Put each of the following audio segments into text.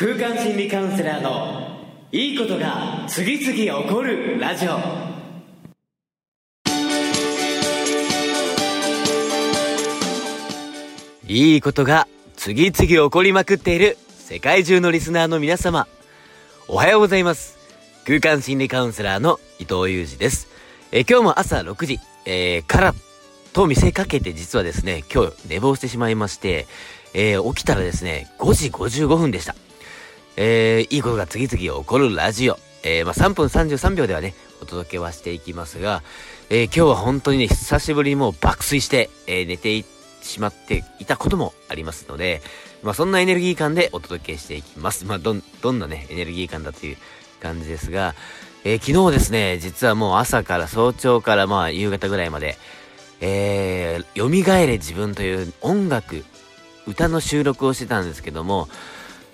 空間心理カウンセラーのいいことが次々起こるラジオ。いいことが次々起こりまくっている世界中のリスナーの皆様。おはようございます。空間心理カウンセラーの伊藤裕二です。え今日も朝6時、えー、からと見せかけて実はですね今日寝坊してしまいましてえー、起きたらですね、5時55分でした。えー、いいことが次々起こるラジオ。えー、まあ、3分33秒ではね、お届けはしていきますが、えー、今日は本当にね、久しぶりにもう爆睡して、え、寝てしまっていたこともありますので、まあ、そんなエネルギー感でお届けしていきます。まあ、どん、どんなね、エネルギー感だという感じですが、え、昨日ですね、実はもう朝から早朝からまあ夕方ぐらいまで、えー、蘇れ自分という音楽、歌の収録をしてたんですけども、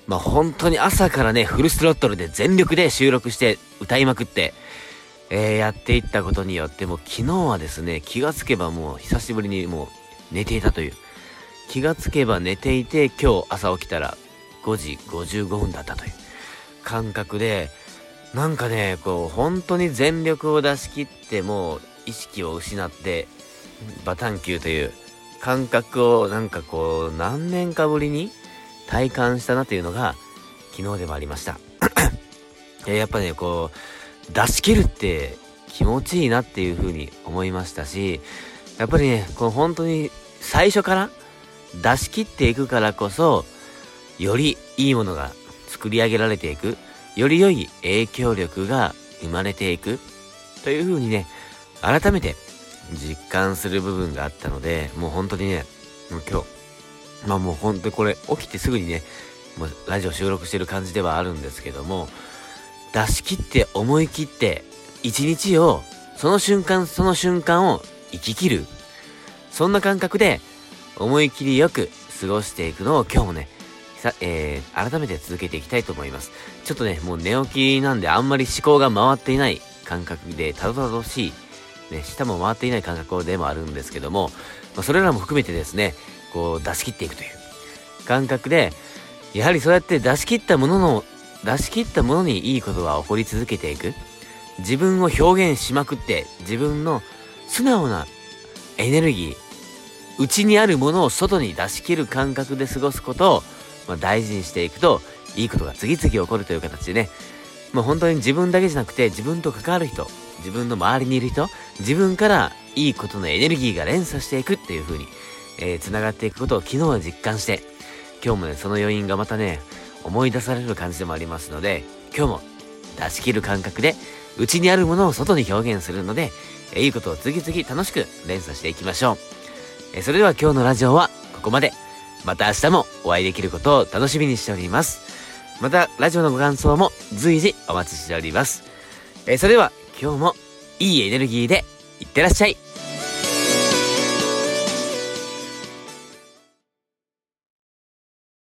まあ本当に朝からね、フルスロットルで全力で収録して歌いまくって、えー、やっていったことによって、もう昨日はですね、気がつけばもう久しぶりにもう寝ていたという。気がつけば寝ていて、今日朝起きたら5時55分だったという感覚で、なんかね、こう、本当に全力を出し切ってもう意識を失って、バタンキューという感覚をなんかこう何年かぶりに体感したなというのが昨日でもありました。やっぱねこう出し切るって気持ちいいなっていう風に思いましたしやっぱりねこの本当に最初から出し切っていくからこそよりいいものが作り上げられていくより良い影響力が生まれていくという風にね改めて実感する部分があったので、もう本当にね、もう今日、まあもう本当にこれ起きてすぐにね、もうラジオ収録してる感じではあるんですけども、出し切って思い切って一日をその瞬間その瞬間を生き切る。そんな感覚で思い切りよく過ごしていくのを今日もね、さ、えー、改めて続けていきたいと思います。ちょっとね、もう寝起きなんであんまり思考が回っていない感覚でたどたどしいね、舌も回っていない感覚でもあるんですけども、まあ、それらも含めてですね、こう出し切っていくという感覚で、やはりそうやって出し切ったものの、出し切ったものにいいことが起こり続けていく。自分を表現しまくって、自分の素直なエネルギー、内にあるものを外に出し切る感覚で過ごすことを、まあ、大事にしていくと、いいことが次々起こるという形でね、まあ、本当に自分だけじゃなくて、自分と関わる人、自分の周りにいる人、自分からいいことのエネルギーが連鎖していくっていう風に、えー、繋がっていくことを昨日は実感して、今日もね、その余韻がまたね、思い出される感じでもありますので、今日も出し切る感覚で、内にあるものを外に表現するので、えー、いいことを次々楽しく連鎖していきましょう。えー、それでは今日のラジオはここまで。また明日もお会いできることを楽しみにしております。また、ラジオのご感想も随時お待ちしております。えー、それでは今日もいいエネルギーでいってらっしゃい